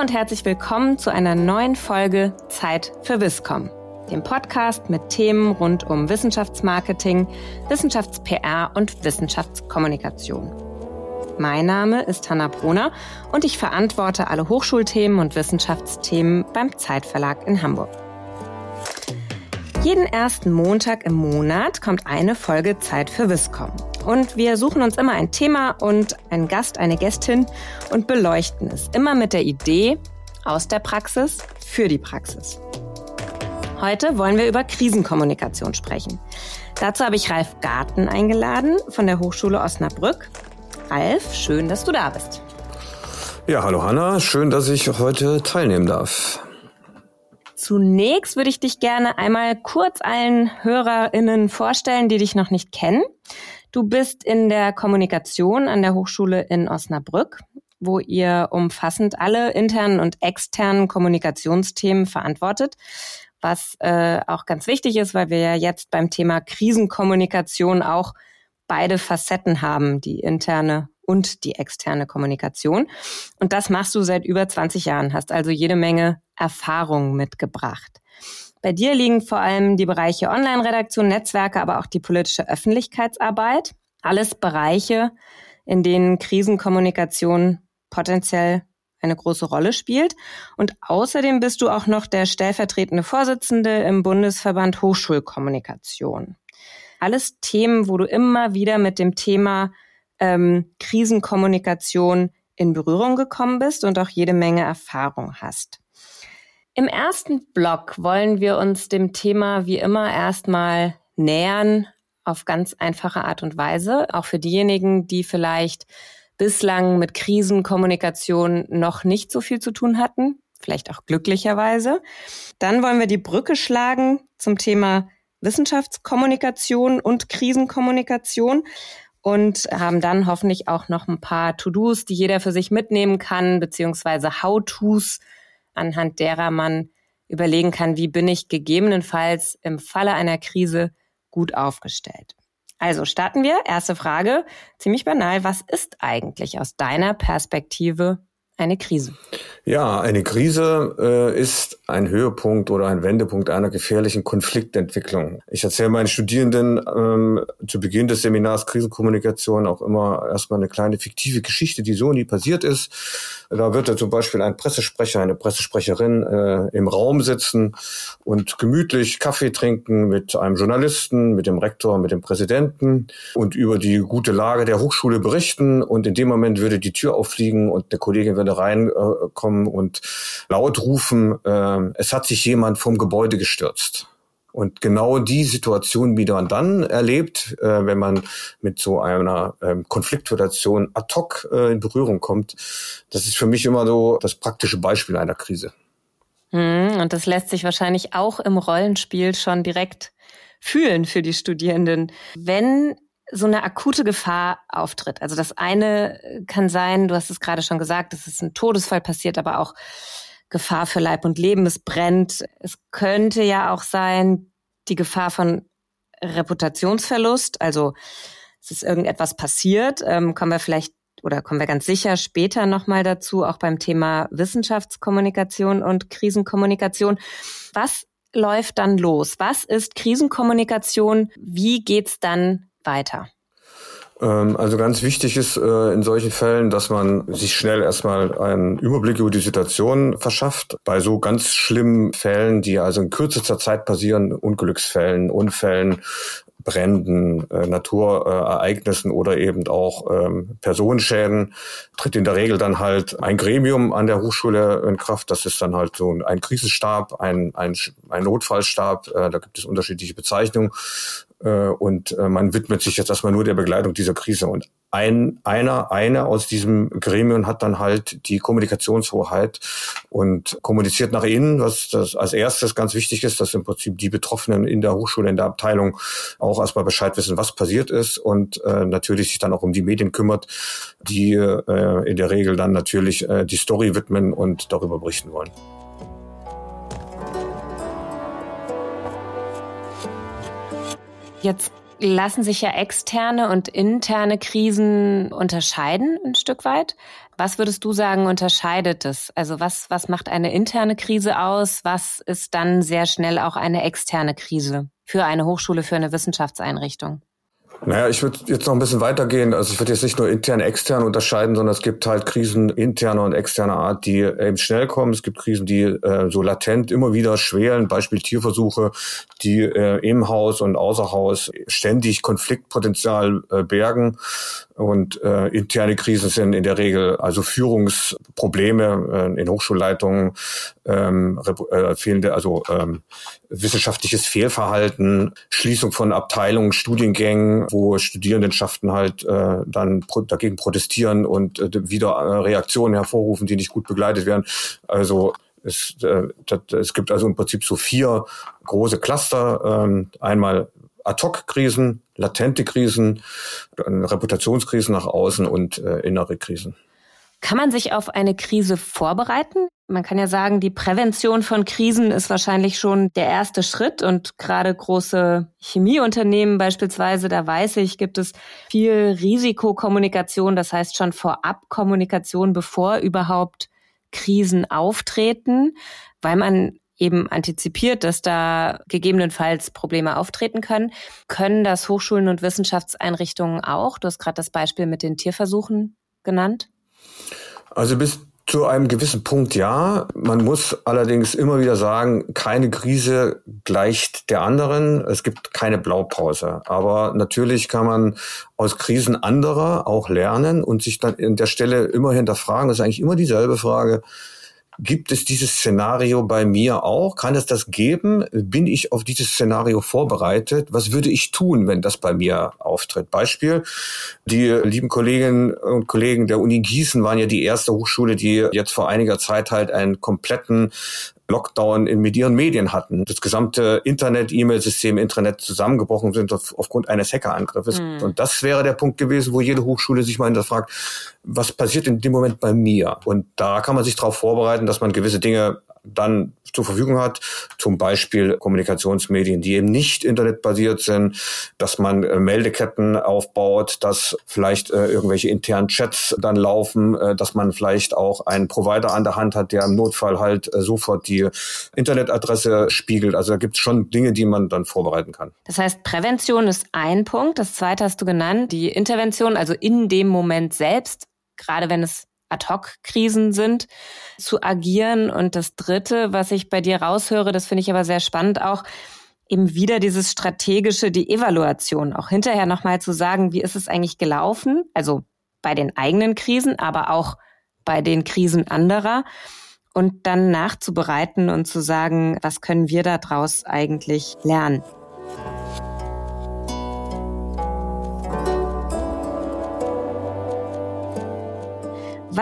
und herzlich willkommen zu einer neuen Folge Zeit für Wisscom, dem Podcast mit Themen rund um Wissenschaftsmarketing, Wissenschafts-PR und Wissenschaftskommunikation. Mein Name ist Hanna Brunner und ich verantworte alle Hochschulthemen und Wissenschaftsthemen beim Zeitverlag in Hamburg. Jeden ersten Montag im Monat kommt eine Folge Zeit für Wisscom. Und wir suchen uns immer ein Thema und einen Gast, eine Gästin und beleuchten es. Immer mit der Idee aus der Praxis für die Praxis. Heute wollen wir über Krisenkommunikation sprechen. Dazu habe ich Ralf Garten eingeladen von der Hochschule Osnabrück. Ralf, schön, dass du da bist. Ja, hallo Hanna, schön, dass ich heute teilnehmen darf. Zunächst würde ich dich gerne einmal kurz allen HörerInnen vorstellen, die dich noch nicht kennen. Du bist in der Kommunikation an der Hochschule in Osnabrück, wo ihr umfassend alle internen und externen Kommunikationsthemen verantwortet, was äh, auch ganz wichtig ist, weil wir ja jetzt beim Thema Krisenkommunikation auch beide Facetten haben, die interne und die externe Kommunikation. Und das machst du seit über 20 Jahren, hast also jede Menge Erfahrung mitgebracht. Bei dir liegen vor allem die Bereiche Online-Redaktion, Netzwerke, aber auch die politische Öffentlichkeitsarbeit. Alles Bereiche, in denen Krisenkommunikation potenziell eine große Rolle spielt. Und außerdem bist du auch noch der stellvertretende Vorsitzende im Bundesverband Hochschulkommunikation. Alles Themen, wo du immer wieder mit dem Thema ähm, Krisenkommunikation in Berührung gekommen bist und auch jede Menge Erfahrung hast. Im ersten Block wollen wir uns dem Thema wie immer erstmal nähern auf ganz einfache Art und Weise, auch für diejenigen, die vielleicht bislang mit Krisenkommunikation noch nicht so viel zu tun hatten, vielleicht auch glücklicherweise. Dann wollen wir die Brücke schlagen zum Thema Wissenschaftskommunikation und Krisenkommunikation und haben dann hoffentlich auch noch ein paar To-Dos, die jeder für sich mitnehmen kann, beziehungsweise How-Tos, anhand derer man überlegen kann, wie bin ich gegebenenfalls im Falle einer Krise gut aufgestellt. Also starten wir. Erste Frage, ziemlich banal. Was ist eigentlich aus deiner Perspektive eine Krise? Ja, eine Krise äh, ist ein Höhepunkt oder ein Wendepunkt einer gefährlichen Konfliktentwicklung. Ich erzähle meinen Studierenden ähm, zu Beginn des Seminars Krisenkommunikation auch immer erstmal eine kleine fiktive Geschichte, die so nie passiert ist. Da wird da zum Beispiel ein Pressesprecher, eine Pressesprecherin äh, im Raum sitzen und gemütlich Kaffee trinken mit einem Journalisten, mit dem Rektor, mit dem Präsidenten und über die gute Lage der Hochschule berichten. Und in dem Moment würde die Tür auffliegen und der Kollegin würde reinkommen und laut rufen, äh, es hat sich jemand vom Gebäude gestürzt. Und genau die Situation, wie man dann erlebt, äh, wenn man mit so einer ähm, Konfliktsituation ad hoc äh, in Berührung kommt, das ist für mich immer so das praktische Beispiel einer Krise. Hm, und das lässt sich wahrscheinlich auch im Rollenspiel schon direkt fühlen für die Studierenden. Wenn so eine akute Gefahr auftritt. Also das eine kann sein, du hast es gerade schon gesagt, es ein Todesfall passiert, aber auch Gefahr für Leib und Leben, es brennt. Es könnte ja auch sein, die Gefahr von Reputationsverlust, also es ist irgendetwas passiert, ähm, kommen wir vielleicht oder kommen wir ganz sicher später nochmal dazu, auch beim Thema Wissenschaftskommunikation und Krisenkommunikation. Was läuft dann los? Was ist Krisenkommunikation? Wie geht's dann weiter? Ähm, also ganz wichtig ist äh, in solchen Fällen, dass man sich schnell erstmal einen Überblick über die Situation verschafft. Bei so ganz schlimmen Fällen, die also in kürzester Zeit passieren, Unglücksfällen, Unfällen, Bränden, äh, Naturereignissen oder eben auch ähm, Personenschäden, tritt in der Regel dann halt ein Gremium an der Hochschule in Kraft. Das ist dann halt so ein Krisenstab, ein, ein, ein Notfallstab. Äh, da gibt es unterschiedliche Bezeichnungen. Äh, und äh, man widmet sich jetzt erstmal nur der Begleitung dieser Krise. Und ein, einer, einer aus diesem Gremium hat dann halt die Kommunikationshoheit und kommuniziert nach innen, was das als erstes ganz wichtig ist, dass im Prinzip die Betroffenen in der Hochschule, in der Abteilung auch erstmal Bescheid wissen, was passiert ist und äh, natürlich sich dann auch um die Medien kümmert, die äh, in der Regel dann natürlich äh, die Story widmen und darüber berichten wollen. Jetzt lassen sich ja externe und interne Krisen unterscheiden ein Stück weit. Was würdest du sagen, unterscheidet es? Also was, was macht eine interne Krise aus? Was ist dann sehr schnell auch eine externe Krise für eine Hochschule, für eine Wissenschaftseinrichtung? Naja, ich würde jetzt noch ein bisschen weitergehen. Also ich würde jetzt nicht nur intern, extern unterscheiden, sondern es gibt halt Krisen interner und externer Art, die eben schnell kommen. Es gibt Krisen, die äh, so latent immer wieder schwelen, Beispiel Tierversuche, die äh, im Haus und außer Haus ständig Konfliktpotenzial äh, bergen. Und äh, interne Krisen sind in der Regel also Führungsprobleme äh, in Hochschulleitungen, ähm, äh, fehlende, also ähm, wissenschaftliches Fehlverhalten, Schließung von Abteilungen, Studiengängen, wo Studierendenschaften halt äh, dann pro dagegen protestieren und äh, wieder äh, Reaktionen hervorrufen, die nicht gut begleitet werden. Also es, äh, das, es gibt also im Prinzip so vier große Cluster. Ähm, einmal Ad-Hoc-Krisen, latente Krisen, Reputationskrisen nach außen und äh, innere Krisen. Kann man sich auf eine Krise vorbereiten? Man kann ja sagen, die Prävention von Krisen ist wahrscheinlich schon der erste Schritt und gerade große Chemieunternehmen beispielsweise, da weiß ich, gibt es viel Risikokommunikation, das heißt schon vorab Kommunikation, bevor überhaupt Krisen auftreten, weil man eben antizipiert, dass da gegebenenfalls Probleme auftreten können. Können das Hochschulen und Wissenschaftseinrichtungen auch? Du hast gerade das Beispiel mit den Tierversuchen genannt. Also bis zu einem gewissen Punkt ja. Man muss allerdings immer wieder sagen, keine Krise gleicht der anderen. Es gibt keine Blaupause. Aber natürlich kann man aus Krisen anderer auch lernen und sich dann in der Stelle immer hinterfragen. Das ist eigentlich immer dieselbe Frage Gibt es dieses Szenario bei mir auch? Kann es das geben? Bin ich auf dieses Szenario vorbereitet? Was würde ich tun, wenn das bei mir auftritt? Beispiel, die lieben Kolleginnen und Kollegen der Uni Gießen waren ja die erste Hochschule, die jetzt vor einiger Zeit halt einen kompletten Lockdown in mit ihren Medien hatten. Das gesamte Internet, E-Mail-System, Intranet zusammengebrochen sind auf, aufgrund eines Hackerangriffes. Mhm. Und das wäre der Punkt gewesen, wo jede Hochschule sich mal hinterfragt, was passiert in dem Moment bei mir? Und da kann man sich darauf vorbereiten, dass man gewisse Dinge dann zur Verfügung hat, zum Beispiel Kommunikationsmedien, die eben nicht internetbasiert sind, dass man äh, Meldeketten aufbaut, dass vielleicht äh, irgendwelche internen Chats dann laufen, äh, dass man vielleicht auch einen Provider an der Hand hat, der im Notfall halt äh, sofort die Internetadresse spiegelt. Also da gibt es schon Dinge, die man dann vorbereiten kann. Das heißt, Prävention ist ein Punkt. Das zweite hast du genannt, die Intervention, also in dem Moment selbst, gerade wenn es Ad-Hoc-Krisen sind, zu agieren. Und das Dritte, was ich bei dir raushöre, das finde ich aber sehr spannend auch, eben wieder dieses strategische, die Evaluation, auch hinterher nochmal zu sagen, wie ist es eigentlich gelaufen? Also bei den eigenen Krisen, aber auch bei den Krisen anderer und dann nachzubereiten und zu sagen, was können wir daraus eigentlich lernen?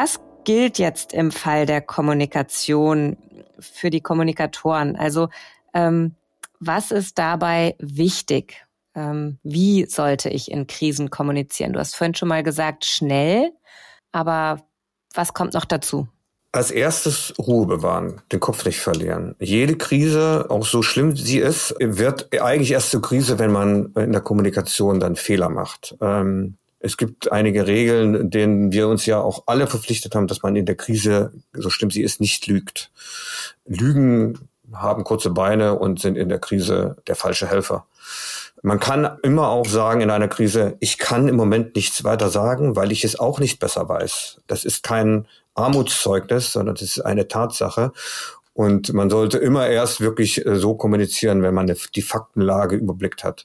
Was gilt jetzt im Fall der Kommunikation für die Kommunikatoren? Also ähm, was ist dabei wichtig? Ähm, wie sollte ich in Krisen kommunizieren? Du hast vorhin schon mal gesagt, schnell, aber was kommt noch dazu? Als erstes Ruhe bewahren, den Kopf nicht verlieren. Jede Krise, auch so schlimm sie ist, wird eigentlich erst zur Krise, wenn man in der Kommunikation dann Fehler macht. Ähm, es gibt einige Regeln, denen wir uns ja auch alle verpflichtet haben, dass man in der Krise, so stimmt sie ist, nicht lügt. Lügen haben kurze Beine und sind in der Krise der falsche Helfer. Man kann immer auch sagen in einer Krise, ich kann im Moment nichts weiter sagen, weil ich es auch nicht besser weiß. Das ist kein Armutszeugnis, sondern das ist eine Tatsache. Und man sollte immer erst wirklich äh, so kommunizieren, wenn man die Faktenlage überblickt hat.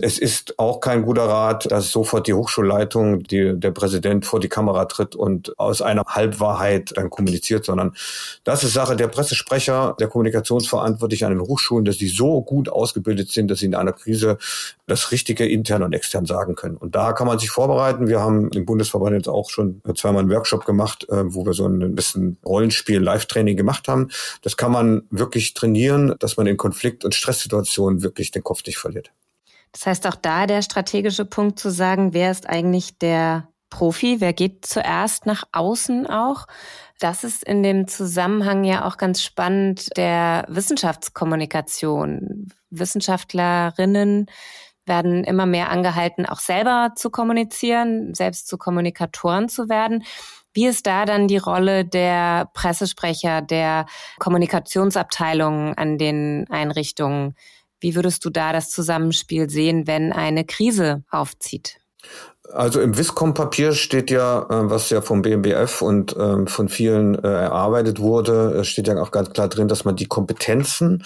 Es ist auch kein guter Rat, dass sofort die Hochschulleitung, die, der Präsident vor die Kamera tritt und aus einer Halbwahrheit dann kommuniziert, sondern das ist Sache der Pressesprecher, der Kommunikationsverantwortlichen an den Hochschulen, dass die so gut ausgebildet sind, dass sie in einer Krise das Richtige intern und extern sagen können. Und da kann man sich vorbereiten. Wir haben im Bundesverband jetzt auch schon zweimal einen Workshop gemacht, äh, wo wir so ein bisschen Rollenspiel, Live-Training gemacht haben. Das kann man wirklich trainieren, dass man in Konflikt- und Stresssituationen wirklich den Kopf nicht verliert. Das heißt auch da der strategische Punkt zu sagen, wer ist eigentlich der Profi, wer geht zuerst nach außen auch. Das ist in dem Zusammenhang ja auch ganz spannend der Wissenschaftskommunikation. Wissenschaftlerinnen werden immer mehr angehalten, auch selber zu kommunizieren, selbst zu Kommunikatoren zu werden. Wie ist da dann die Rolle der Pressesprecher, der Kommunikationsabteilungen an den Einrichtungen? Wie würdest du da das Zusammenspiel sehen, wenn eine Krise aufzieht? Also im Wiscom-Papier steht ja, äh, was ja vom BMBF und ähm, von vielen äh, erarbeitet wurde, steht ja auch ganz klar drin, dass man die Kompetenzen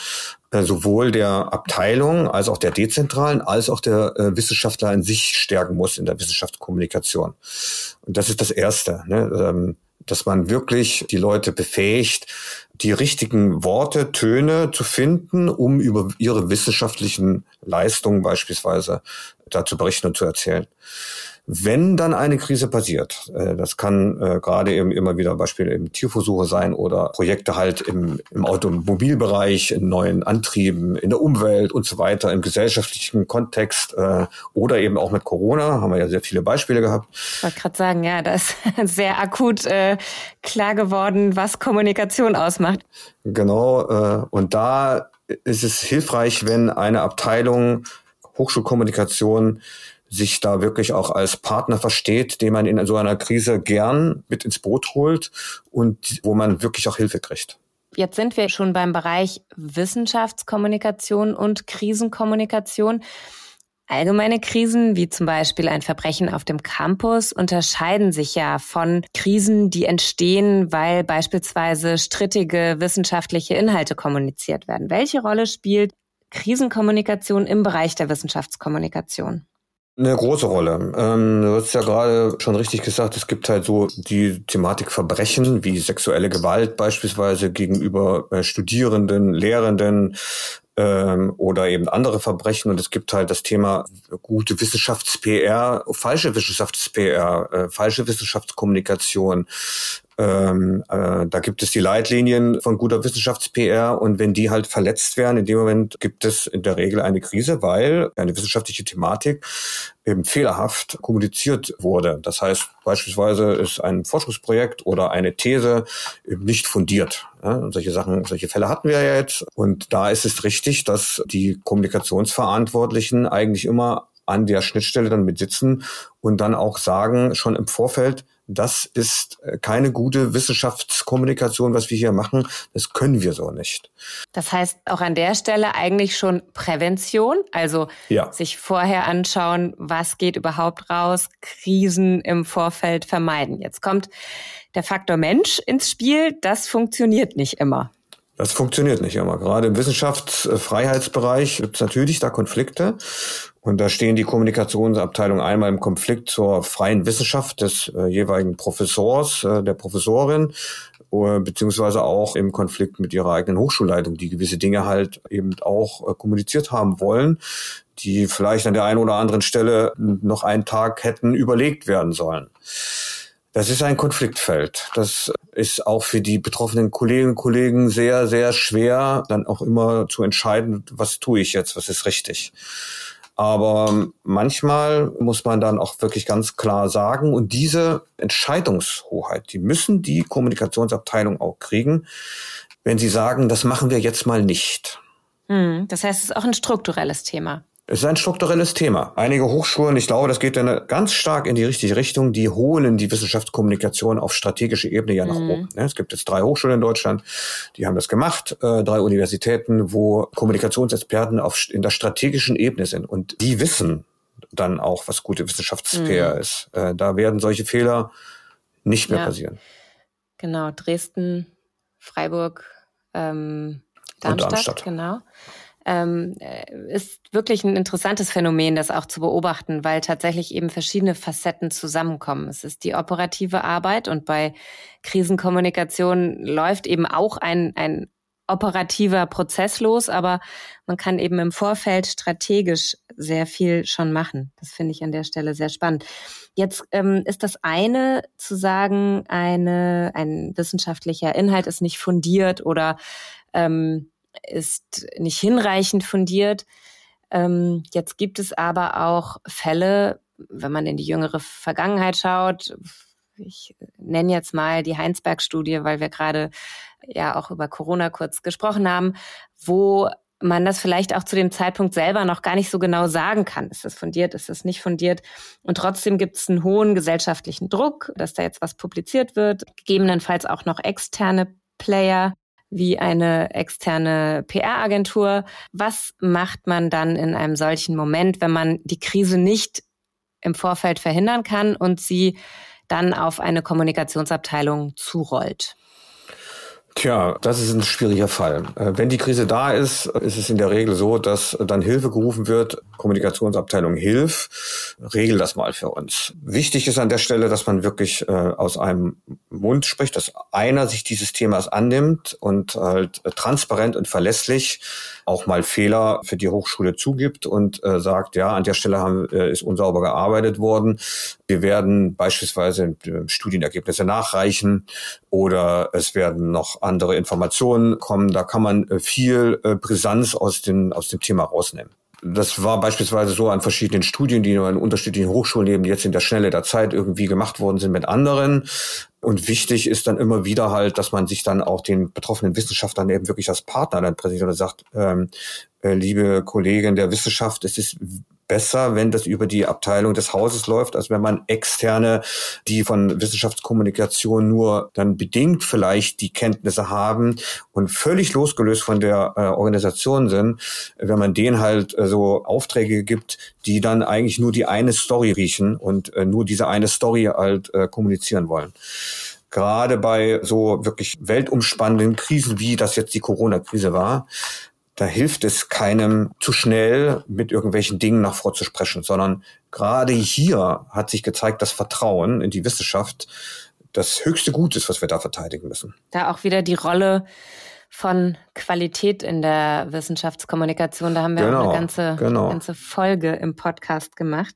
äh, sowohl der Abteilung als auch der dezentralen als auch der Wissenschaftler in sich stärken muss in der Wissenschaftskommunikation. Und das ist das Erste, ne? Ähm, dass man wirklich die Leute befähigt, die richtigen Worte, Töne zu finden, um über ihre wissenschaftlichen Leistungen beispielsweise da zu berichten und zu erzählen. Wenn dann eine Krise passiert, äh, das kann äh, gerade eben immer wieder Beispiele im Tierversuche sein oder Projekte halt im, im Automobilbereich, in neuen Antrieben, in der Umwelt und so weiter, im gesellschaftlichen Kontext äh, oder eben auch mit Corona, haben wir ja sehr viele Beispiele gehabt. Ich wollte gerade sagen, ja, das ist sehr akut äh, klar geworden, was Kommunikation ausmacht. Genau, äh, und da ist es hilfreich, wenn eine Abteilung Hochschulkommunikation sich da wirklich auch als Partner versteht, den man in so einer Krise gern mit ins Boot holt und wo man wirklich auch Hilfe kriegt. Jetzt sind wir schon beim Bereich Wissenschaftskommunikation und Krisenkommunikation. Allgemeine Krisen, wie zum Beispiel ein Verbrechen auf dem Campus, unterscheiden sich ja von Krisen, die entstehen, weil beispielsweise strittige wissenschaftliche Inhalte kommuniziert werden. Welche Rolle spielt Krisenkommunikation im Bereich der Wissenschaftskommunikation? Eine große Rolle. Ähm, du hast ja gerade schon richtig gesagt, es gibt halt so die Thematik Verbrechen wie sexuelle Gewalt beispielsweise gegenüber äh, Studierenden, Lehrenden ähm, oder eben andere Verbrechen. Und es gibt halt das Thema gute Wissenschafts-PR, falsche Wissenschafts-PR, äh, falsche Wissenschaftskommunikation, ähm, äh, da gibt es die Leitlinien von guter Wissenschafts-PR und wenn die halt verletzt werden, in dem Moment gibt es in der Regel eine Krise, weil eine wissenschaftliche Thematik eben fehlerhaft kommuniziert wurde. Das heißt, beispielsweise ist ein Forschungsprojekt oder eine These eben nicht fundiert. Ja, und solche Sachen, solche Fälle hatten wir ja jetzt. Und da ist es richtig, dass die Kommunikationsverantwortlichen eigentlich immer an der Schnittstelle dann mit sitzen und dann auch sagen, schon im Vorfeld, das ist äh, keine gute Wissenschaftskommunikation, was wir hier machen. Das können wir so nicht. Das heißt auch an der Stelle eigentlich schon Prävention, also ja. sich vorher anschauen, was geht überhaupt raus, Krisen im Vorfeld vermeiden. Jetzt kommt der Faktor Mensch ins Spiel. Das funktioniert nicht immer. Das funktioniert nicht immer. Gerade im Wissenschaftsfreiheitsbereich gibt es natürlich da Konflikte. Und da stehen die Kommunikationsabteilungen einmal im Konflikt zur freien Wissenschaft des äh, jeweiligen Professors, äh, der Professorin, äh, beziehungsweise auch im Konflikt mit ihrer eigenen Hochschulleitung, die gewisse Dinge halt eben auch äh, kommuniziert haben wollen, die vielleicht an der einen oder anderen Stelle noch einen Tag hätten überlegt werden sollen. Das ist ein Konfliktfeld. Das ist auch für die betroffenen Kolleginnen und Kollegen sehr, sehr schwer, dann auch immer zu entscheiden, was tue ich jetzt, was ist richtig. Aber manchmal muss man dann auch wirklich ganz klar sagen, und diese Entscheidungshoheit, die müssen die Kommunikationsabteilung auch kriegen, wenn sie sagen, das machen wir jetzt mal nicht. Hm, das heißt, es ist auch ein strukturelles Thema. Es ist ein strukturelles Thema. Einige Hochschulen, ich glaube, das geht dann ganz stark in die richtige Richtung, die holen die Wissenschaftskommunikation auf strategische Ebene ja nach mhm. oben. Es gibt jetzt drei Hochschulen in Deutschland, die haben das gemacht, äh, drei Universitäten, wo Kommunikationsexperten auf, in der strategischen Ebene sind. Und die wissen dann auch, was gute Wissenschafts-PR mhm. ist. Äh, da werden solche Fehler nicht mehr ja. passieren. Genau, Dresden, Freiburg, ähm, Darmstadt, Darmstadt, genau ähm, äh, ist wirklich ein interessantes Phänomen, das auch zu beobachten, weil tatsächlich eben verschiedene Facetten zusammenkommen. Es ist die operative Arbeit und bei Krisenkommunikation läuft eben auch ein, ein operativer Prozess los, aber man kann eben im Vorfeld strategisch sehr viel schon machen. Das finde ich an der Stelle sehr spannend. Jetzt ähm, ist das eine zu sagen, eine, ein wissenschaftlicher Inhalt ist nicht fundiert oder ähm, ist nicht hinreichend fundiert. Ähm, jetzt gibt es aber auch Fälle, wenn man in die jüngere Vergangenheit schaut, ich nenne jetzt mal die Heinsberg-Studie, weil wir gerade ja auch über Corona kurz gesprochen haben, wo man das vielleicht auch zu dem Zeitpunkt selber noch gar nicht so genau sagen kann. Ist das fundiert, ist das nicht fundiert? Und trotzdem gibt es einen hohen gesellschaftlichen Druck, dass da jetzt was publiziert wird, gegebenenfalls auch noch externe Player wie eine externe PR-Agentur. Was macht man dann in einem solchen Moment, wenn man die Krise nicht im Vorfeld verhindern kann und sie dann auf eine Kommunikationsabteilung zurollt? Tja, das ist ein schwieriger Fall. Äh, wenn die Krise da ist, ist es in der Regel so, dass dann Hilfe gerufen wird. Kommunikationsabteilung Hilf, regel das mal für uns. Wichtig ist an der Stelle, dass man wirklich äh, aus einem Mund spricht, dass einer sich dieses Themas annimmt und halt transparent und verlässlich auch mal Fehler für die Hochschule zugibt und äh, sagt, ja, an der Stelle haben, äh, ist unsauber gearbeitet worden. Wir werden beispielsweise Studienergebnisse nachreichen oder es werden noch andere Informationen kommen. Da kann man äh, viel äh, Brisanz aus, den, aus dem Thema rausnehmen. Das war beispielsweise so an verschiedenen Studien, die an unterschiedlichen Hochschulen eben jetzt in der Schnelle der Zeit irgendwie gemacht worden sind mit anderen. Und wichtig ist dann immer wieder halt, dass man sich dann auch den betroffenen Wissenschaftlern eben wirklich als Partner dann präsentiert und sagt, ähm, äh, liebe Kollegen der Wissenschaft, es ist besser, wenn das über die Abteilung des Hauses läuft, als wenn man externe, die von Wissenschaftskommunikation nur dann bedingt vielleicht die Kenntnisse haben und völlig losgelöst von der äh, Organisation sind, wenn man denen halt äh, so Aufträge gibt, die dann eigentlich nur die eine Story riechen und äh, nur diese eine Story halt äh, kommunizieren wollen. Gerade bei so wirklich weltumspannenden Krisen, wie das jetzt die Corona-Krise war, da hilft es keinem zu schnell mit irgendwelchen Dingen nach vorzusprechen, sondern gerade hier hat sich gezeigt, dass Vertrauen in die Wissenschaft das höchste Gut ist, was wir da verteidigen müssen. Da auch wieder die Rolle von Qualität in der Wissenschaftskommunikation. Da haben wir genau, auch eine ganze, genau. ganze Folge im Podcast gemacht.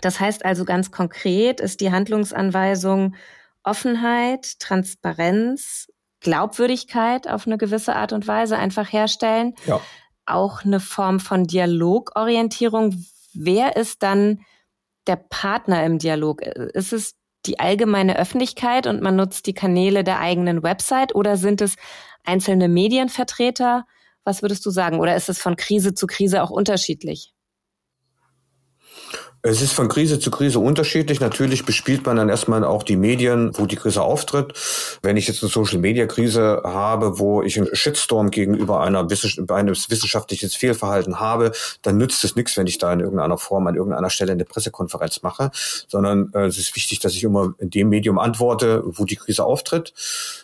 Das heißt also ganz konkret ist die Handlungsanweisung Offenheit, Transparenz, Glaubwürdigkeit auf eine gewisse Art und Weise einfach herstellen. Ja. Auch eine Form von Dialogorientierung. Wer ist dann der Partner im Dialog? Ist es die allgemeine Öffentlichkeit und man nutzt die Kanäle der eigenen Website oder sind es einzelne Medienvertreter? Was würdest du sagen? Oder ist es von Krise zu Krise auch unterschiedlich? Es ist von Krise zu Krise unterschiedlich. Natürlich bespielt man dann erstmal auch die Medien, wo die Krise auftritt. Wenn ich jetzt eine Social-Media-Krise habe, wo ich einen Shitstorm gegenüber einer eines wissenschaftliches Fehlverhalten habe, dann nützt es nichts, wenn ich da in irgendeiner Form an irgendeiner Stelle eine Pressekonferenz mache, sondern äh, es ist wichtig, dass ich immer in dem Medium antworte, wo die Krise auftritt.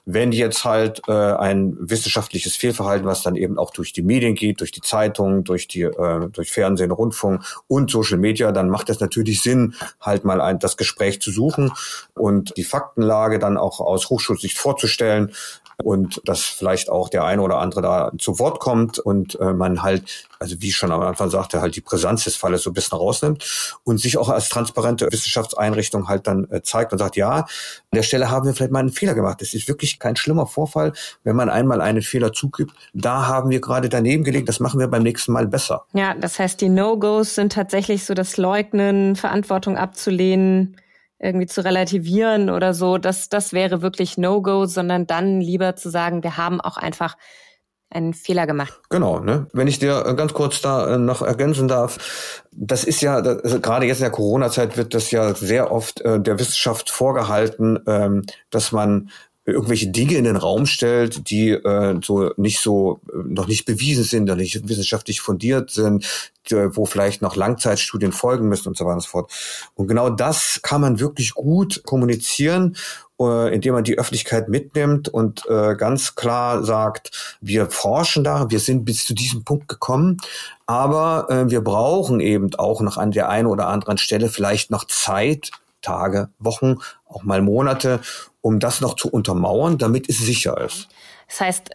Wenn jetzt halt äh, ein wissenschaftliches Fehlverhalten, was dann eben auch durch die Medien geht, durch die Zeitungen, durch die äh, durch Fernsehen, Rundfunk und Social Media, dann macht es natürlich Sinn, halt mal ein, das Gespräch zu suchen und die Faktenlage dann auch aus Hochschulsicht vorzustellen und dass vielleicht auch der eine oder andere da zu Wort kommt und äh, man halt, also wie ich schon am Anfang sagte, halt die Brisanz des Falles so ein bisschen rausnimmt und sich auch als transparente Wissenschaftseinrichtung halt dann äh, zeigt und sagt, ja, an der Stelle haben wir vielleicht mal einen Fehler gemacht. Das ist wirklich kein schlimmer Vorfall, wenn man einmal einen Fehler zugibt. Da haben wir gerade daneben gelegt, das machen wir beim nächsten Mal besser. Ja, das heißt, die No-Gos sind tatsächlich so das Leugnen Verantwortung abzulehnen, irgendwie zu relativieren oder so, das, das wäre wirklich No-Go, sondern dann lieber zu sagen, wir haben auch einfach einen Fehler gemacht. Genau, ne? Wenn ich dir äh, ganz kurz da äh, noch ergänzen darf, das ist ja, also gerade jetzt in der Corona-Zeit wird das ja sehr oft äh, der Wissenschaft vorgehalten, ähm, dass man irgendwelche Dinge in den Raum stellt, die äh, so nicht so äh, noch nicht bewiesen sind, noch nicht wissenschaftlich fundiert sind, wo vielleicht noch Langzeitstudien folgen müssen und so weiter und so fort. Und genau das kann man wirklich gut kommunizieren, äh, indem man die Öffentlichkeit mitnimmt und äh, ganz klar sagt, wir forschen da, wir sind bis zu diesem Punkt gekommen, aber äh, wir brauchen eben auch noch an der einen oder anderen Stelle vielleicht noch Zeit, Tage, Wochen, auch mal Monate, um das noch zu untermauern, damit es sicher ist. Das heißt,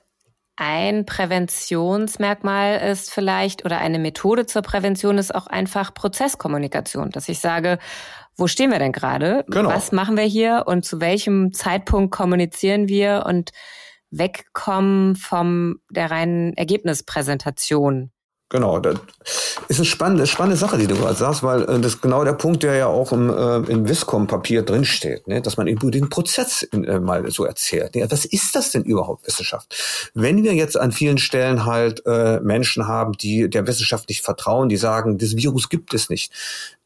ein Präventionsmerkmal ist vielleicht oder eine Methode zur Prävention ist auch einfach Prozesskommunikation, dass ich sage, wo stehen wir denn gerade? Genau. Was machen wir hier und zu welchem Zeitpunkt kommunizieren wir und wegkommen vom der reinen Ergebnispräsentation? Genau, das ist eine spannende, spannende Sache, die du gerade sagst, weil äh, das ist genau der Punkt, der ja auch im, äh, im Viscom-Papier drinsteht, ne? dass man eben den Prozess in, äh, mal so erzählt. Ne? Was ist das denn überhaupt, Wissenschaft? Wenn wir jetzt an vielen Stellen halt äh, Menschen haben, die der Wissenschaft nicht vertrauen, die sagen, das Virus gibt es nicht,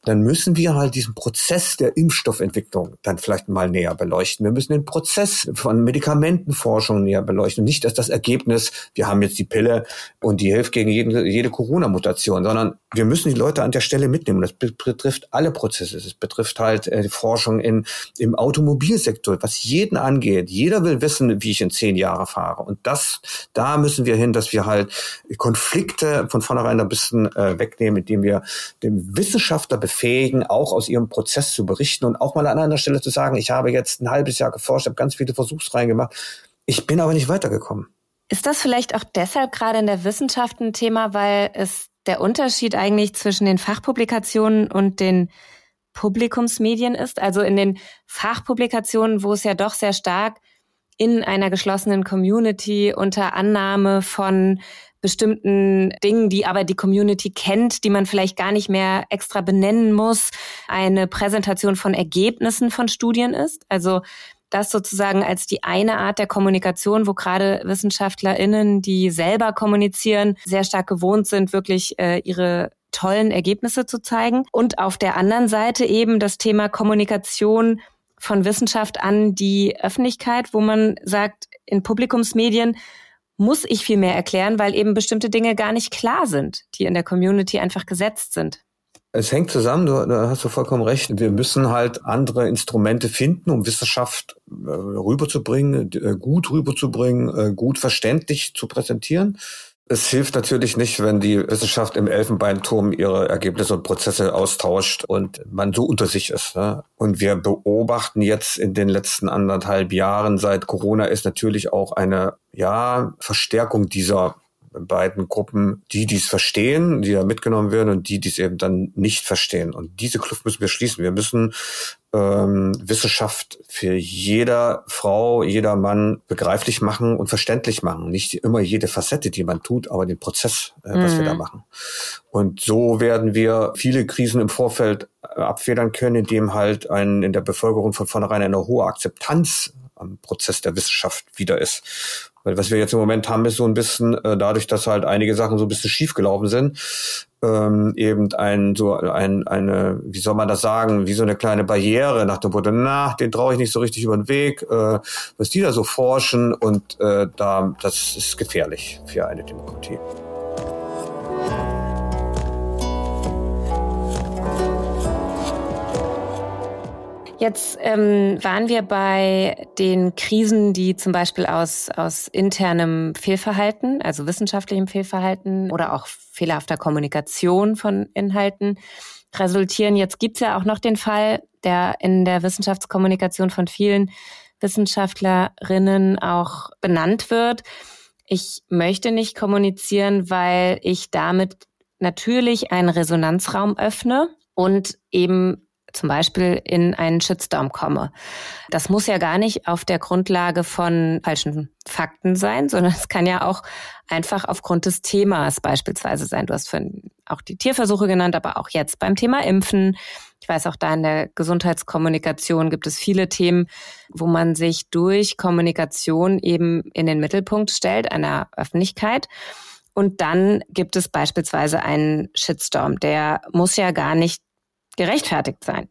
dann müssen wir halt diesen Prozess der Impfstoffentwicklung dann vielleicht mal näher beleuchten. Wir müssen den Prozess von Medikamentenforschung näher beleuchten. Nicht dass das Ergebnis, wir haben jetzt die Pille und die hilft gegen jede, jede Corona-Mutation, sondern wir müssen die Leute an der Stelle mitnehmen. Das betrifft alle Prozesse. Es betrifft halt äh, die Forschung in, im Automobilsektor, was jeden angeht. Jeder will wissen, wie ich in zehn Jahren fahre. Und das, da müssen wir hin, dass wir halt Konflikte von vornherein ein bisschen äh, wegnehmen, indem wir dem Wissenschaftler befähigen, auch aus ihrem Prozess zu berichten und auch mal an einer Stelle zu sagen, ich habe jetzt ein halbes Jahr geforscht, habe ganz viele Versuchsreihen gemacht. Ich bin aber nicht weitergekommen. Ist das vielleicht auch deshalb gerade in der Wissenschaft ein Thema, weil es der Unterschied eigentlich zwischen den Fachpublikationen und den Publikumsmedien ist? Also in den Fachpublikationen, wo es ja doch sehr stark in einer geschlossenen Community unter Annahme von bestimmten Dingen, die aber die Community kennt, die man vielleicht gar nicht mehr extra benennen muss, eine Präsentation von Ergebnissen von Studien ist. Also das sozusagen als die eine Art der Kommunikation, wo gerade WissenschaftlerInnen, die selber kommunizieren, sehr stark gewohnt sind, wirklich äh, ihre tollen Ergebnisse zu zeigen. Und auf der anderen Seite eben das Thema Kommunikation von Wissenschaft an die Öffentlichkeit, wo man sagt, in Publikumsmedien muss ich viel mehr erklären, weil eben bestimmte Dinge gar nicht klar sind, die in der Community einfach gesetzt sind. Es hängt zusammen, du, da hast du vollkommen recht. Wir müssen halt andere Instrumente finden, um Wissenschaft äh, rüberzubringen, äh, gut rüberzubringen, äh, gut verständlich zu präsentieren. Es hilft natürlich nicht, wenn die Wissenschaft im Elfenbeinturm ihre Ergebnisse und Prozesse austauscht und man so unter sich ist. Ne? Und wir beobachten jetzt in den letzten anderthalb Jahren seit Corona ist natürlich auch eine ja Verstärkung dieser beiden Gruppen, die dies verstehen, die da mitgenommen werden und die dies eben dann nicht verstehen. Und diese Kluft müssen wir schließen. Wir müssen ähm, Wissenschaft für jeder Frau, jeder Mann begreiflich machen und verständlich machen. Nicht immer jede Facette, die man tut, aber den Prozess, äh, was mhm. wir da mhm. machen. Und so werden wir viele Krisen im Vorfeld äh, abfedern können, indem halt ein, in der Bevölkerung von vornherein eine hohe Akzeptanz am Prozess der Wissenschaft wieder ist. Weil was wir jetzt im Moment haben, ist so ein bisschen, äh, dadurch, dass halt einige Sachen so ein bisschen schief gelaufen sind, ähm, eben ein, so ein, eine, wie soll man das sagen, wie so eine kleine Barriere nach dem Motto, na, den traue ich nicht so richtig über den Weg, äh, was die da so forschen und äh, da, das ist gefährlich für eine Demokratie. Jetzt ähm, waren wir bei den Krisen, die zum Beispiel aus, aus internem Fehlverhalten, also wissenschaftlichem Fehlverhalten oder auch fehlerhafter Kommunikation von Inhalten resultieren. Jetzt gibt's ja auch noch den Fall, der in der Wissenschaftskommunikation von vielen Wissenschaftlerinnen auch benannt wird. Ich möchte nicht kommunizieren, weil ich damit natürlich einen Resonanzraum öffne und eben zum Beispiel in einen Shitstorm komme. Das muss ja gar nicht auf der Grundlage von falschen Fakten sein, sondern es kann ja auch einfach aufgrund des Themas beispielsweise sein. Du hast auch die Tierversuche genannt, aber auch jetzt beim Thema Impfen. Ich weiß auch da in der Gesundheitskommunikation gibt es viele Themen, wo man sich durch Kommunikation eben in den Mittelpunkt stellt einer Öffentlichkeit. Und dann gibt es beispielsweise einen Shitstorm. Der muss ja gar nicht gerechtfertigt sein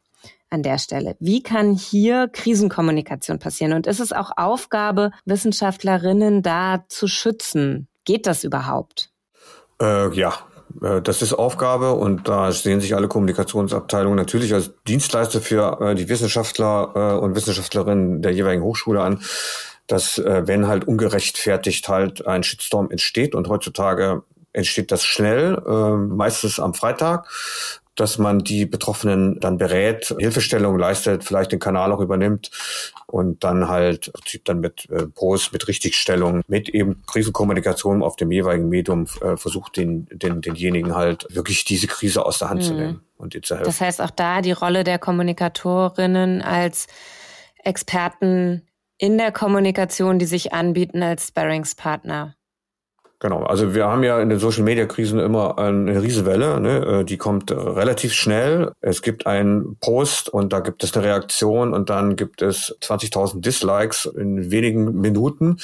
an der Stelle. Wie kann hier Krisenkommunikation passieren? Und ist es auch Aufgabe, Wissenschaftlerinnen da zu schützen? Geht das überhaupt? Äh, ja, äh, das ist Aufgabe und da sehen sich alle Kommunikationsabteilungen natürlich als Dienstleister für äh, die Wissenschaftler äh, und Wissenschaftlerinnen der jeweiligen Hochschule an, dass wenn halt ungerechtfertigt halt ein Shitstorm entsteht und heutzutage entsteht das schnell, meistens am Freitag, dass man die Betroffenen dann berät, Hilfestellung leistet, vielleicht den Kanal auch übernimmt und dann halt dann mit äh, Post, mit Richtigstellung, mit eben Krisenkommunikation auf dem jeweiligen Medium äh, versucht, den, den, denjenigen halt wirklich diese Krise aus der Hand mhm. zu nehmen und ihr zu helfen. Das heißt auch da die Rolle der Kommunikatorinnen als Experten in der Kommunikation, die sich anbieten als Sparringspartner. Genau, also wir haben ja in den Social Media Krisen immer eine Riesewelle, ne? Äh, die kommt relativ schnell. Es gibt einen Post und da gibt es eine Reaktion und dann gibt es 20.000 Dislikes in wenigen Minuten.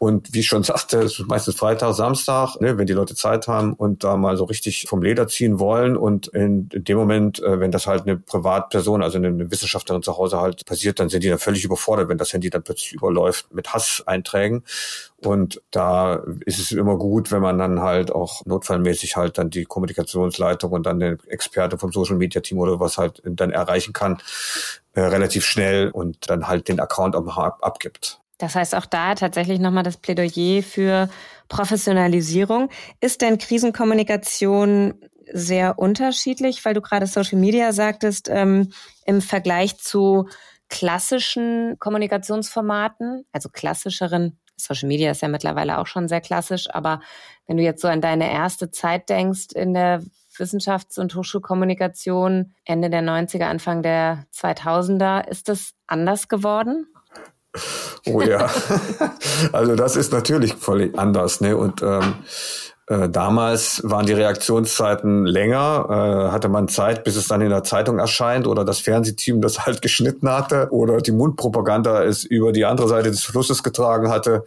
Und wie ich schon sagte, es ist meistens Freitag, Samstag, ne, wenn die Leute Zeit haben und da mal so richtig vom Leder ziehen wollen. Und in, dem Moment, äh, wenn das halt eine Privatperson, also eine Wissenschaftlerin zu Hause halt passiert, dann sind die dann völlig überfordert, wenn das Handy dann plötzlich überläuft mit Hasseinträgen. Und da ist es immer gut, wenn man dann halt auch notfallmäßig halt dann die Kommunikationsleitung und dann den Experte vom Social Media Team oder was halt dann erreichen kann, äh, relativ schnell und dann halt den Account auch mal ab, abgibt. Das heißt auch da tatsächlich nochmal das Plädoyer für Professionalisierung. Ist denn Krisenkommunikation sehr unterschiedlich, weil du gerade Social Media sagtest, ähm, im Vergleich zu klassischen Kommunikationsformaten, also klassischeren Social Media ist ja mittlerweile auch schon sehr klassisch, aber wenn du jetzt so an deine erste Zeit denkst in der Wissenschafts- und Hochschulkommunikation, Ende der 90er, Anfang der 2000er, ist das anders geworden? Oh ja, also das ist natürlich völlig anders. Ne? Und ähm, äh, damals waren die Reaktionszeiten länger, äh, hatte man Zeit, bis es dann in der Zeitung erscheint oder das Fernsehteam das halt geschnitten hatte oder die Mundpropaganda es über die andere Seite des Flusses getragen hatte.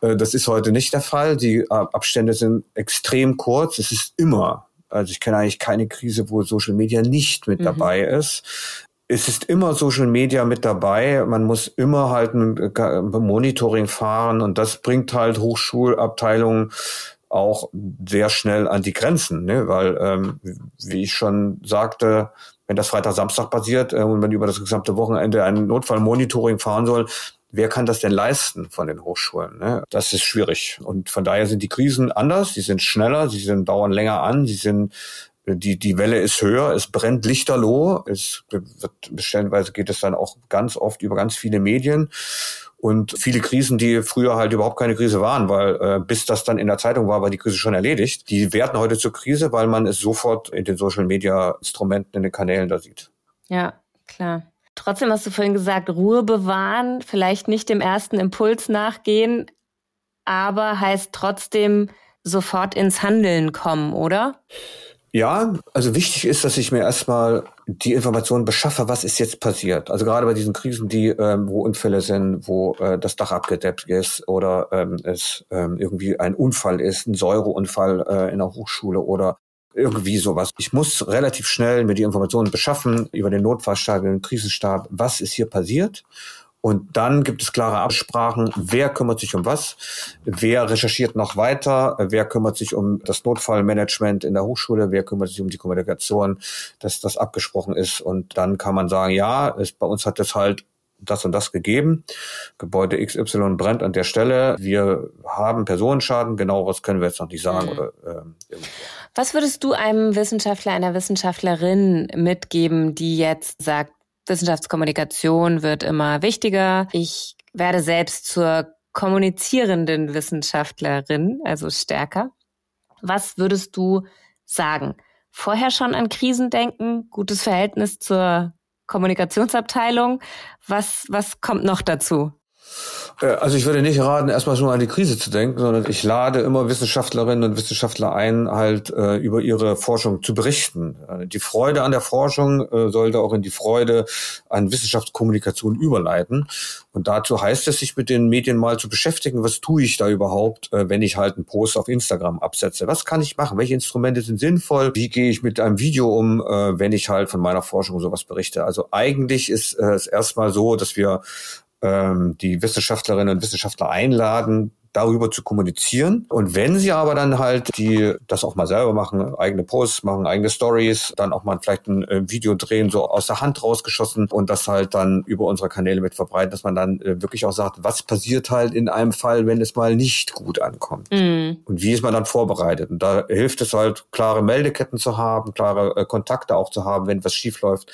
Äh, das ist heute nicht der Fall. Die äh, Abstände sind extrem kurz. Es ist immer also ich kenne eigentlich keine Krise, wo Social Media nicht mit mhm. dabei ist es ist immer Social Media mit dabei. Man muss immer halt ein Monitoring fahren und das bringt halt Hochschulabteilungen auch sehr schnell an die Grenzen, ne? weil, ähm, wie ich schon sagte, wenn das Freitag, Samstag passiert äh, und man über das gesamte Wochenende ein Notfallmonitoring fahren soll, wer kann das denn leisten von den Hochschulen? Ne? Das ist schwierig. Und von daher sind die Krisen anders, sie sind schneller, sie sind, dauern länger an, sie sind die, die Welle ist höher, es brennt lichterloh, es wird, stellenweise geht es dann auch ganz oft über ganz viele Medien und viele Krisen, die früher halt überhaupt keine Krise waren, weil äh, bis das dann in der Zeitung war, war die Krise schon erledigt. Die werden heute zur Krise, weil man es sofort in den Social Media Instrumenten, in den Kanälen da sieht. Ja, klar. Trotzdem hast du vorhin gesagt, Ruhe bewahren, vielleicht nicht dem ersten Impuls nachgehen, aber heißt trotzdem sofort ins Handeln kommen, oder? Ja, also wichtig ist, dass ich mir erstmal die Informationen beschaffe, was ist jetzt passiert. Also gerade bei diesen Krisen, die ähm, wo Unfälle sind, wo äh, das Dach abgedeckt ist oder ähm, es ähm, irgendwie ein Unfall ist, ein Säureunfall äh, in der Hochschule oder irgendwie sowas. Ich muss relativ schnell mir die Informationen beschaffen über den Notfallstab, den Krisenstab, was ist hier passiert und dann gibt es klare Absprachen, wer kümmert sich um was, wer recherchiert noch weiter, wer kümmert sich um das Notfallmanagement in der Hochschule, wer kümmert sich um die Kommunikation, dass das abgesprochen ist. Und dann kann man sagen, ja, es, bei uns hat es halt das und das gegeben. Gebäude XY brennt an der Stelle. Wir haben Personenschaden. Genau was können wir jetzt noch nicht sagen. Mhm. Oder, ähm, was würdest du einem Wissenschaftler, einer Wissenschaftlerin mitgeben, die jetzt sagt, Wissenschaftskommunikation wird immer wichtiger. Ich werde selbst zur kommunizierenden Wissenschaftlerin, also stärker. Was würdest du sagen? Vorher schon an Krisen denken, gutes Verhältnis zur Kommunikationsabteilung. Was, was kommt noch dazu? Äh, also ich würde nicht raten, erstmal schon an die Krise zu denken, sondern ich lade immer Wissenschaftlerinnen und Wissenschaftler ein, halt äh, über ihre Forschung zu berichten. Äh, die Freude an der Forschung äh, sollte auch in die Freude an Wissenschaftskommunikation überleiten. Und dazu heißt es, sich mit den Medien mal zu beschäftigen, was tue ich da überhaupt, äh, wenn ich halt einen Post auf Instagram absetze? Was kann ich machen? Welche Instrumente sind sinnvoll? Wie gehe ich mit einem Video um, äh, wenn ich halt von meiner Forschung sowas berichte? Also eigentlich ist es erstmal so, dass wir ähm, die Wissenschaftlerinnen und Wissenschaftler einladen, darüber zu kommunizieren. Und wenn sie aber dann halt die das auch mal selber machen, eigene Posts machen, eigene Stories, dann auch mal vielleicht ein äh, Video drehen, so aus der Hand rausgeschossen und das halt dann über unsere Kanäle mit verbreiten, dass man dann äh, wirklich auch sagt, was passiert halt in einem Fall, wenn es mal nicht gut ankommt. Mhm. Und wie ist man dann vorbereitet? Und da hilft es halt, klare Meldeketten zu haben, klare äh, Kontakte auch zu haben, wenn was schief läuft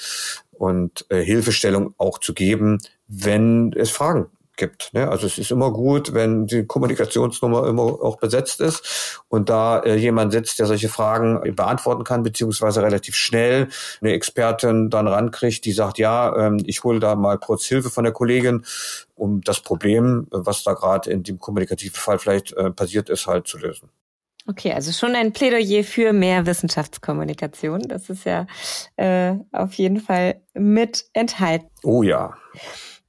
und äh, Hilfestellung auch zu geben, wenn es Fragen gibt. Ne? Also es ist immer gut, wenn die Kommunikationsnummer immer auch besetzt ist und da äh, jemand sitzt, der solche Fragen beantworten kann, beziehungsweise relativ schnell eine Expertin dann rankriegt, die sagt, ja, ähm, ich hole da mal kurz Hilfe von der Kollegin, um das Problem, was da gerade in dem kommunikativen Fall vielleicht äh, passiert ist, halt zu lösen. Okay, also schon ein Plädoyer für mehr Wissenschaftskommunikation. Das ist ja äh, auf jeden Fall mit enthalten. Oh ja.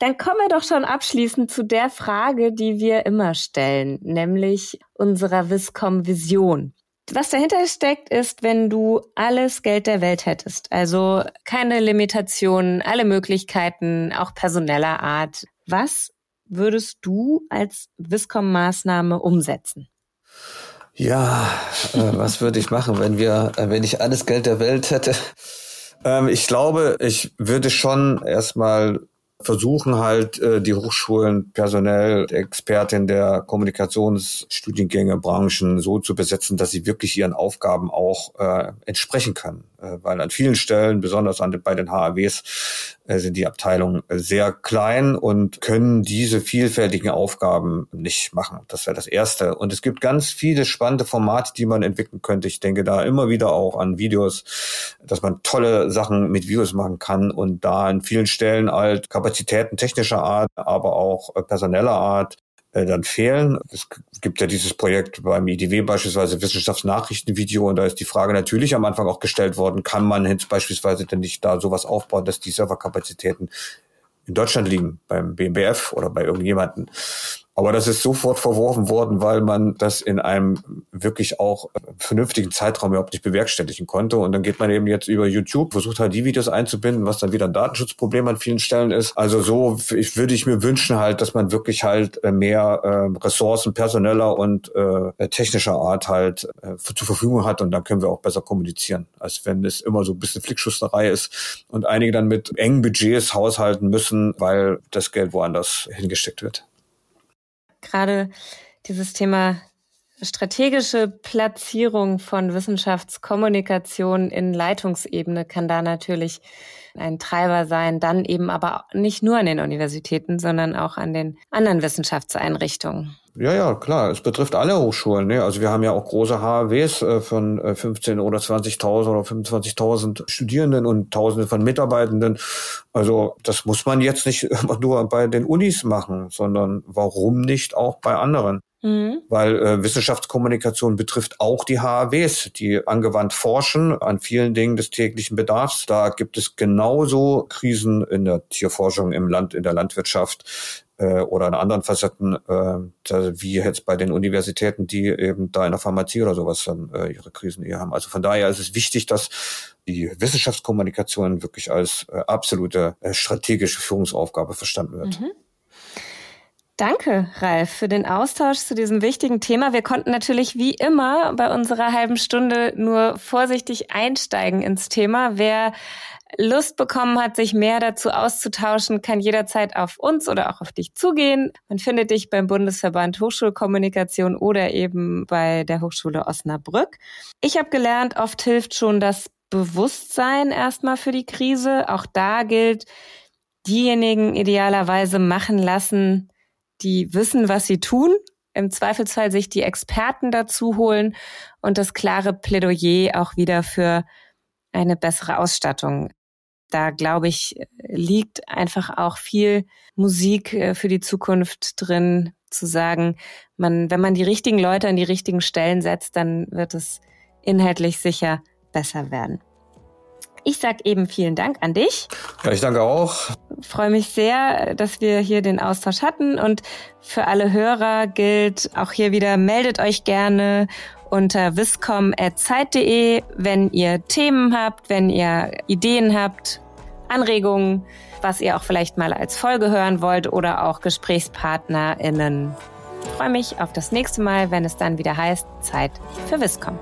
Dann kommen wir doch schon abschließend zu der Frage, die wir immer stellen, nämlich unserer Viscom-Vision. Was dahinter steckt, ist, wenn du alles Geld der Welt hättest, also keine Limitationen, alle Möglichkeiten, auch personeller Art. Was würdest du als Viscom-Maßnahme umsetzen? Ja, äh, was würde ich machen, wenn wir, äh, wenn ich alles Geld der Welt hätte? Ähm, ich glaube, ich würde schon erstmal versuchen halt äh, die Hochschulen personell, Expertin der Kommunikationsstudiengänge, Branchen so zu besetzen, dass sie wirklich ihren Aufgaben auch äh, entsprechen können. Äh, weil an vielen Stellen, besonders bei den HAWs, äh, sind die Abteilungen sehr klein und können diese vielfältigen Aufgaben nicht machen. Das wäre das Erste. Und es gibt ganz viele spannende Formate, die man entwickeln könnte. Ich denke da immer wieder auch an Videos, dass man tolle Sachen mit Videos machen kann und da an vielen Stellen halt Kapazitäten technischer Art, aber auch äh, personeller Art äh, dann fehlen. Es gibt ja dieses Projekt beim IDW beispielsweise Wissenschaftsnachrichtenvideo und da ist die Frage natürlich am Anfang auch gestellt worden, kann man jetzt beispielsweise denn nicht da sowas aufbauen, dass die Serverkapazitäten in Deutschland liegen, beim BMBF oder bei irgendjemanden. Aber das ist sofort verworfen worden, weil man das in einem wirklich auch vernünftigen Zeitraum überhaupt nicht bewerkstelligen konnte. Und dann geht man eben jetzt über YouTube, versucht halt die Videos einzubinden, was dann wieder ein Datenschutzproblem an vielen Stellen ist. Also so ich, würde ich mir wünschen halt, dass man wirklich halt äh, mehr äh, Ressourcen personeller und äh, technischer Art halt äh, zur Verfügung hat und dann können wir auch besser kommunizieren, als wenn es immer so ein bisschen Flickschusterei ist und einige dann mit engen Budgets haushalten müssen, weil das Geld woanders hingesteckt wird gerade dieses Thema strategische Platzierung von Wissenschaftskommunikation in Leitungsebene kann da natürlich ein Treiber sein, dann eben aber nicht nur an den Universitäten, sondern auch an den anderen Wissenschaftseinrichtungen. Ja, ja, klar. Es betrifft alle Hochschulen. Ne? Also wir haben ja auch große HAWs äh, von 15 äh, oder 20.000 oder 25.000 Studierenden und Tausende von Mitarbeitenden. Also das muss man jetzt nicht immer nur bei den Unis machen, sondern warum nicht auch bei anderen? Mhm. Weil äh, Wissenschaftskommunikation betrifft auch die HAWs, die angewandt forschen an vielen Dingen des täglichen Bedarfs. Da gibt es genauso Krisen in der Tierforschung im Land, in der Landwirtschaft äh, oder in anderen Facetten, äh, wie jetzt bei den Universitäten, die eben da in der Pharmazie oder sowas dann äh, ihre Krisen eher haben. Also von daher ist es wichtig, dass die Wissenschaftskommunikation wirklich als äh, absolute äh, strategische Führungsaufgabe verstanden wird. Mhm. Danke, Ralf, für den Austausch zu diesem wichtigen Thema. Wir konnten natürlich wie immer bei unserer halben Stunde nur vorsichtig einsteigen ins Thema. Wer Lust bekommen hat, sich mehr dazu auszutauschen, kann jederzeit auf uns oder auch auf dich zugehen. Man findet dich beim Bundesverband Hochschulkommunikation oder eben bei der Hochschule Osnabrück. Ich habe gelernt, oft hilft schon das Bewusstsein erstmal für die Krise. Auch da gilt, diejenigen idealerweise machen lassen, die wissen, was sie tun. Im Zweifelsfall sich die Experten dazu holen und das klare Plädoyer auch wieder für eine bessere Ausstattung da glaube ich, liegt einfach auch viel Musik äh, für die Zukunft drin, zu sagen, man, wenn man die richtigen Leute an die richtigen Stellen setzt, dann wird es inhaltlich sicher besser werden. Ich sage eben vielen Dank an dich. Ja, ich danke auch. Freue mich sehr, dass wir hier den Austausch hatten und für alle Hörer gilt auch hier wieder, meldet euch gerne unter viscom.zeit.de, wenn ihr Themen habt, wenn ihr Ideen habt, Anregungen, was ihr auch vielleicht mal als Folge hören wollt oder auch GesprächspartnerInnen. Ich freue mich auf das nächste Mal, wenn es dann wieder heißt Zeit für Viscom.